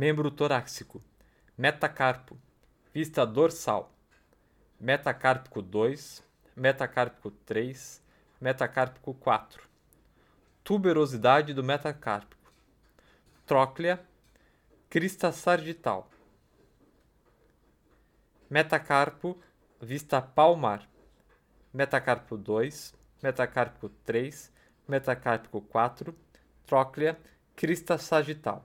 membro torácico, metacarpo, vista dorsal, metacárpico 2, metacárpico 3, metacárpico 4. Tuberosidade do metacárpico. Tróclea, crista sargital. Metacarpo, vista palmar. Metacarpo 2, metacarpo 3, metacárpico 4, tróclea, crista sagital.